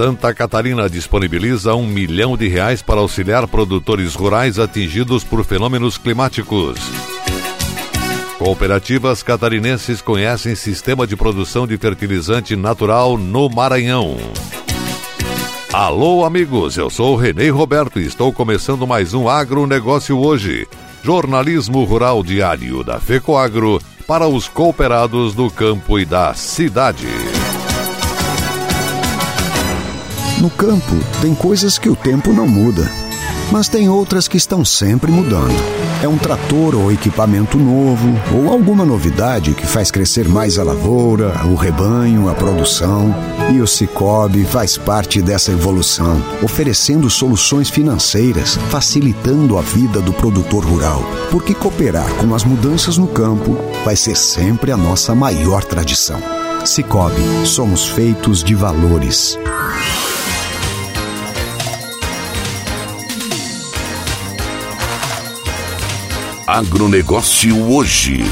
Santa Catarina disponibiliza um milhão de reais para auxiliar produtores rurais atingidos por fenômenos climáticos. Cooperativas catarinenses conhecem sistema de produção de fertilizante natural no Maranhão. Alô, amigos, eu sou Renê Roberto e estou começando mais um Agronegócio hoje. Jornalismo Rural Diário da FECOAGro para os cooperados do campo e da cidade. No campo, tem coisas que o tempo não muda, mas tem outras que estão sempre mudando. É um trator ou equipamento novo, ou alguma novidade que faz crescer mais a lavoura, o rebanho, a produção. E o Cicobi faz parte dessa evolução, oferecendo soluções financeiras, facilitando a vida do produtor rural. Porque cooperar com as mudanças no campo vai ser sempre a nossa maior tradição. Cicobi, somos feitos de valores. Agronegócio hoje.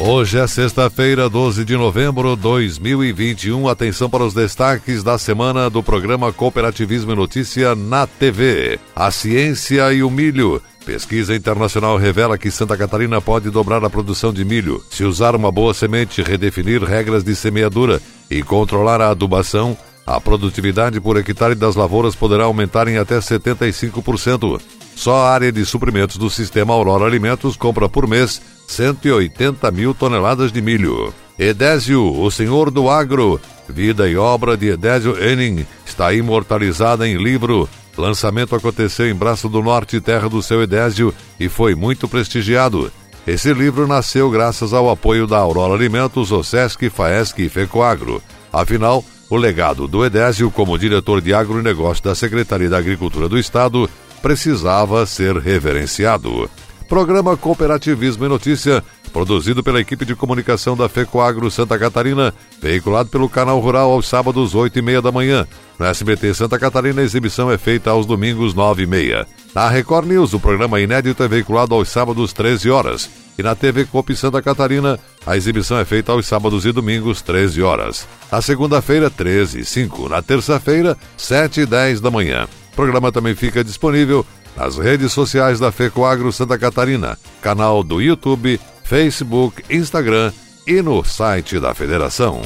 Hoje é sexta-feira, 12 de novembro de 2021. Atenção para os destaques da semana do programa Cooperativismo e Notícia na TV. A ciência e o milho. Pesquisa internacional revela que Santa Catarina pode dobrar a produção de milho se usar uma boa semente, redefinir regras de semeadura e controlar a adubação. A produtividade por hectare das lavouras poderá aumentar em até 75%. Só a área de suprimentos do sistema Aurora Alimentos compra por mês 180 mil toneladas de milho. Edésio, o senhor do agro, vida e obra de Edésio Enning, está imortalizada em livro. Lançamento aconteceu em Braço do Norte, terra do seu Edésio, e foi muito prestigiado. Esse livro nasceu graças ao apoio da Aurora Alimentos, Osesc, Faesc e Fecoagro. Afinal, o legado do Edésio como diretor de agronegócio da Secretaria da Agricultura do Estado precisava ser reverenciado. Programa Cooperativismo e Notícia, produzido pela equipe de comunicação da FECOAGRO Santa Catarina, veiculado pelo Canal Rural aos sábados, 8 e meia da manhã. No SBT Santa Catarina, a exibição é feita aos domingos, 9 e meia. Na Record News, o programa inédito é veiculado aos sábados, 13 horas. E na TV Copi Santa Catarina, a exibição é feita aos sábados e domingos, 13 horas. Na segunda-feira, 13 e 5. Na terça-feira, 7 e 10 da manhã. O programa também fica disponível nas redes sociais da FECOAGRO Santa Catarina, canal do YouTube, Facebook, Instagram e no site da Federação.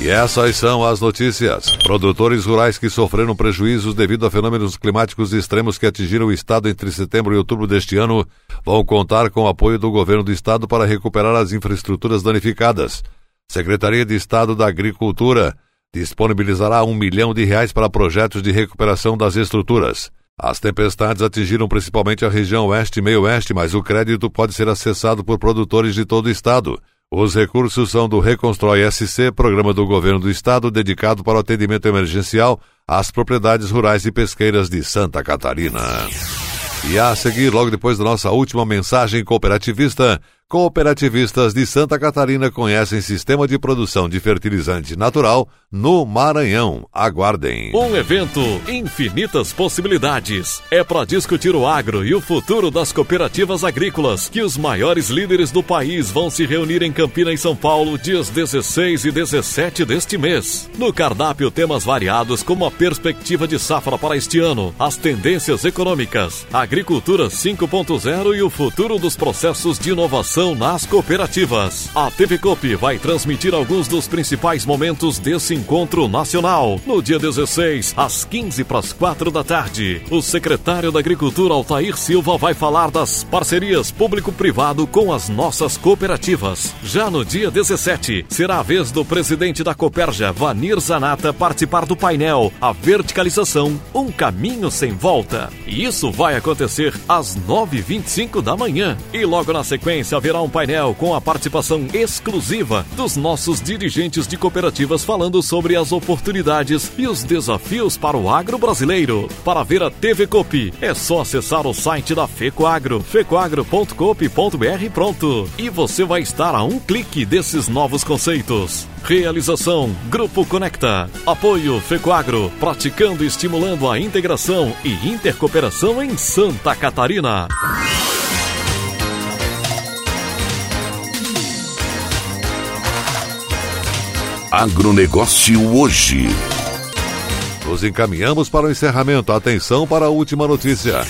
E essas são as notícias. Produtores rurais que sofreram prejuízos devido a fenômenos climáticos extremos que atingiram o estado entre setembro e outubro deste ano vão contar com o apoio do governo do estado para recuperar as infraestruturas danificadas. Secretaria de Estado da Agricultura disponibilizará um milhão de reais para projetos de recuperação das estruturas. As tempestades atingiram principalmente a região oeste e meio-oeste, mas o crédito pode ser acessado por produtores de todo o estado. Os recursos são do Reconstrói SC, programa do governo do estado dedicado para o atendimento emergencial às propriedades rurais e pesqueiras de Santa Catarina. E a seguir, logo depois da nossa última mensagem cooperativista, Cooperativistas de Santa Catarina conhecem sistema de produção de fertilizante natural no Maranhão. Aguardem. Um evento infinitas possibilidades. É para discutir o agro e o futuro das cooperativas agrícolas que os maiores líderes do país vão se reunir em Campina, em São Paulo, dias 16 e 17 deste mês. No cardápio, temas variados como a perspectiva de safra para este ano, as tendências econômicas, agricultura 5.0 e o futuro dos processos de inovação nas cooperativas. A TV Coop vai transmitir alguns dos principais momentos desse encontro nacional. No dia 16, às 15 para as 4 da tarde, o secretário da Agricultura Altair Silva vai falar das parcerias público-privado com as nossas cooperativas. Já no dia 17, será a vez do presidente da Coperja, Vanir Zanata, participar do painel A Verticalização, um caminho sem volta. E isso vai acontecer às 9h25 da manhã. E logo na sequência haverá um painel com a participação exclusiva dos nossos dirigentes de cooperativas falando sobre as oportunidades e os desafios para o agro brasileiro. Para ver a TV Copi, é só acessar o site da FECOAGRO, fecoagro.coop.br pronto. E você vai estar a um clique desses novos conceitos. Realização Grupo Conecta. Apoio FECOAGRO, praticando e estimulando a integração e intercooperação em Santa Catarina. Agronegócio hoje. Nos encaminhamos para o encerramento. Atenção para a última notícia.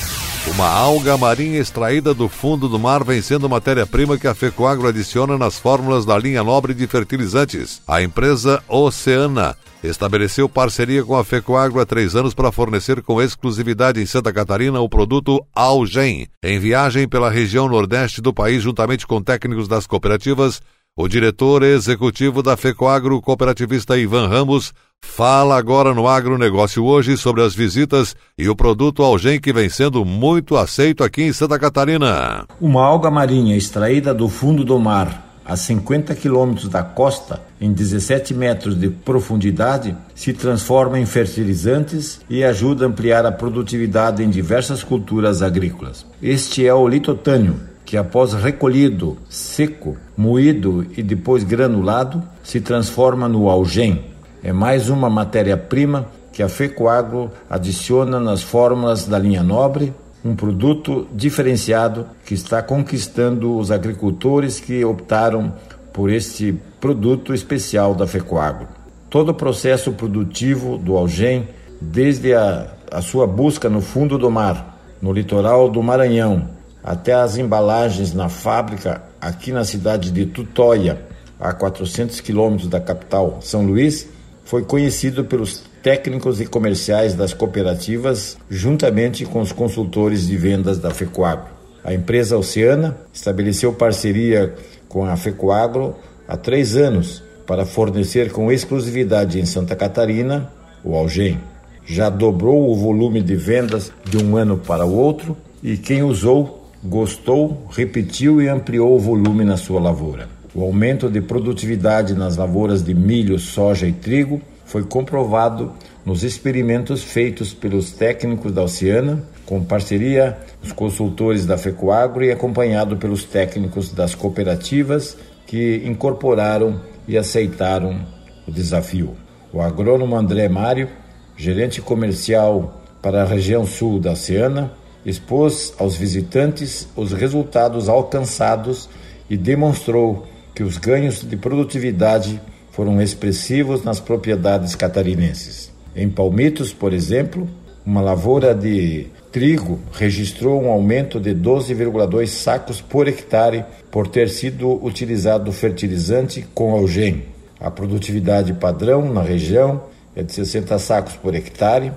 Uma alga marinha extraída do fundo do mar vem sendo matéria-prima que a Fecoagro adiciona nas fórmulas da linha nobre de fertilizantes. A empresa Oceana estabeleceu parceria com a Fecoagro há três anos para fornecer com exclusividade em Santa Catarina o produto Algem. Em viagem pela região nordeste do país, juntamente com técnicos das cooperativas, o diretor executivo da FECOAGRO, cooperativista Ivan Ramos, fala agora no Agronegócio hoje sobre as visitas e o produto Algem que vem sendo muito aceito aqui em Santa Catarina. Uma alga marinha extraída do fundo do mar a 50 quilômetros da costa, em 17 metros de profundidade, se transforma em fertilizantes e ajuda a ampliar a produtividade em diversas culturas agrícolas. Este é o litotânio, que após recolhido, seco, moído e depois granulado, se transforma no algem. É mais uma matéria-prima que a Fecoagro adiciona nas fórmulas da linha nobre, um produto diferenciado que está conquistando os agricultores que optaram por este produto especial da Fecoagro. Todo o processo produtivo do algem, desde a, a sua busca no fundo do mar, no litoral do Maranhão, até as embalagens na fábrica aqui na cidade de Tutóia, a 400 quilômetros da capital São Luís, foi conhecido pelos técnicos e comerciais das cooperativas, juntamente com os consultores de vendas da FECOAGRO. A empresa Oceana estabeleceu parceria com a FECOAGRO há três anos para fornecer com exclusividade em Santa Catarina o algem. Já dobrou o volume de vendas de um ano para o outro e quem usou gostou, repetiu e ampliou o volume na sua lavoura. O aumento de produtividade nas lavouras de milho, soja e trigo foi comprovado nos experimentos feitos pelos técnicos da Oceana, com parceria dos consultores da FECOAGRO e acompanhado pelos técnicos das cooperativas que incorporaram e aceitaram o desafio. O agrônomo André Mário, gerente comercial para a região sul da Oceana, expôs aos visitantes os resultados alcançados e demonstrou que os ganhos de produtividade foram expressivos nas propriedades catarinenses. Em Palmitos, por exemplo, uma lavoura de trigo registrou um aumento de 12,2 sacos por hectare por ter sido utilizado fertilizante com algem. A produtividade padrão na região é de 60 sacos por hectare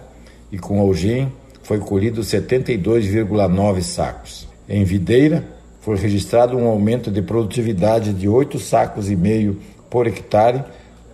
e com algem foi colhido 72,9 sacos. Em Videira, foi registrado um aumento de produtividade de 8 sacos e meio por hectare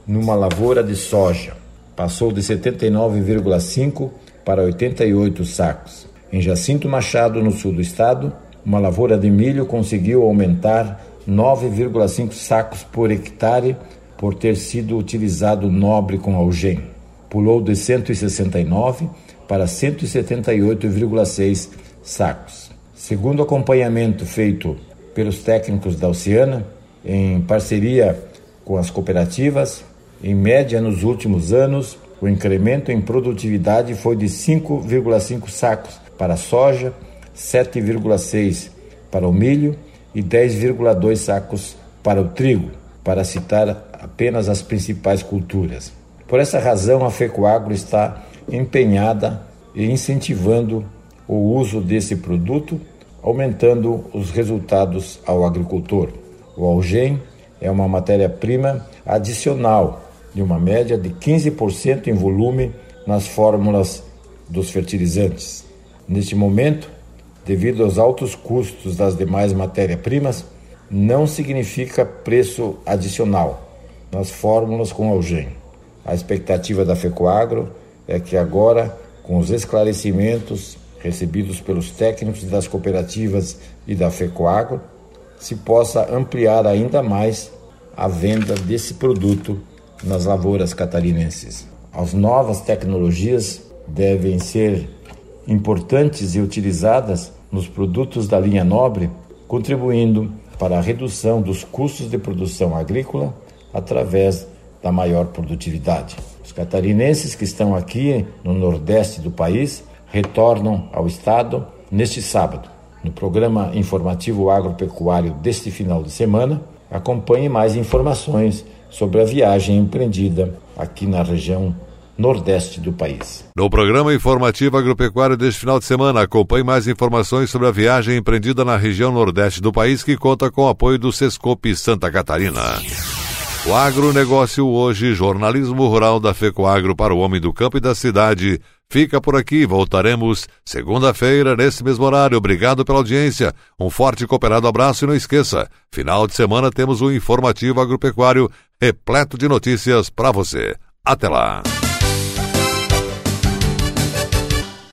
numa lavoura de soja. Passou de 79,5 para 88 sacos. Em Jacinto Machado, no sul do estado, uma lavoura de milho conseguiu aumentar 9,5 sacos por hectare por ter sido utilizado nobre com algem. Pulou de 169 para 178,6 sacos. Segundo acompanhamento feito pelos técnicos da Oceana, em parceria com as cooperativas, em média nos últimos anos, o incremento em produtividade foi de 5,5 sacos para a soja, 7,6 para o milho e 10,2 sacos para o trigo, para citar apenas as principais culturas. Por essa razão, a FECOAGRO está empenhada e incentivando o uso desse produto aumentando os resultados ao agricultor. O algem é uma matéria-prima adicional de uma média de 15% em volume nas fórmulas dos fertilizantes. Neste momento, devido aos altos custos das demais matérias-primas, não significa preço adicional nas fórmulas com algem. A expectativa da FECOAGRO é que agora, com os esclarecimentos recebidos pelos técnicos das cooperativas e da FECOAGRO, se possa ampliar ainda mais a venda desse produto nas lavouras catarinenses. As novas tecnologias devem ser importantes e utilizadas nos produtos da linha nobre, contribuindo para a redução dos custos de produção agrícola através da maior produtividade. Catarinenses que estão aqui no nordeste do país retornam ao estado neste sábado. No programa informativo agropecuário deste final de semana, acompanhe mais informações sobre a viagem empreendida aqui na região nordeste do país. No programa informativo agropecuário deste final de semana, acompanhe mais informações sobre a viagem empreendida na região nordeste do país, que conta com o apoio do Sescope Santa Catarina. O agronegócio hoje, jornalismo rural da FECOAGro para o homem do campo e da cidade. Fica por aqui, voltaremos segunda-feira, nesse mesmo horário. Obrigado pela audiência. Um forte e cooperado abraço e não esqueça, final de semana temos um informativo agropecuário repleto de notícias para você. Até lá!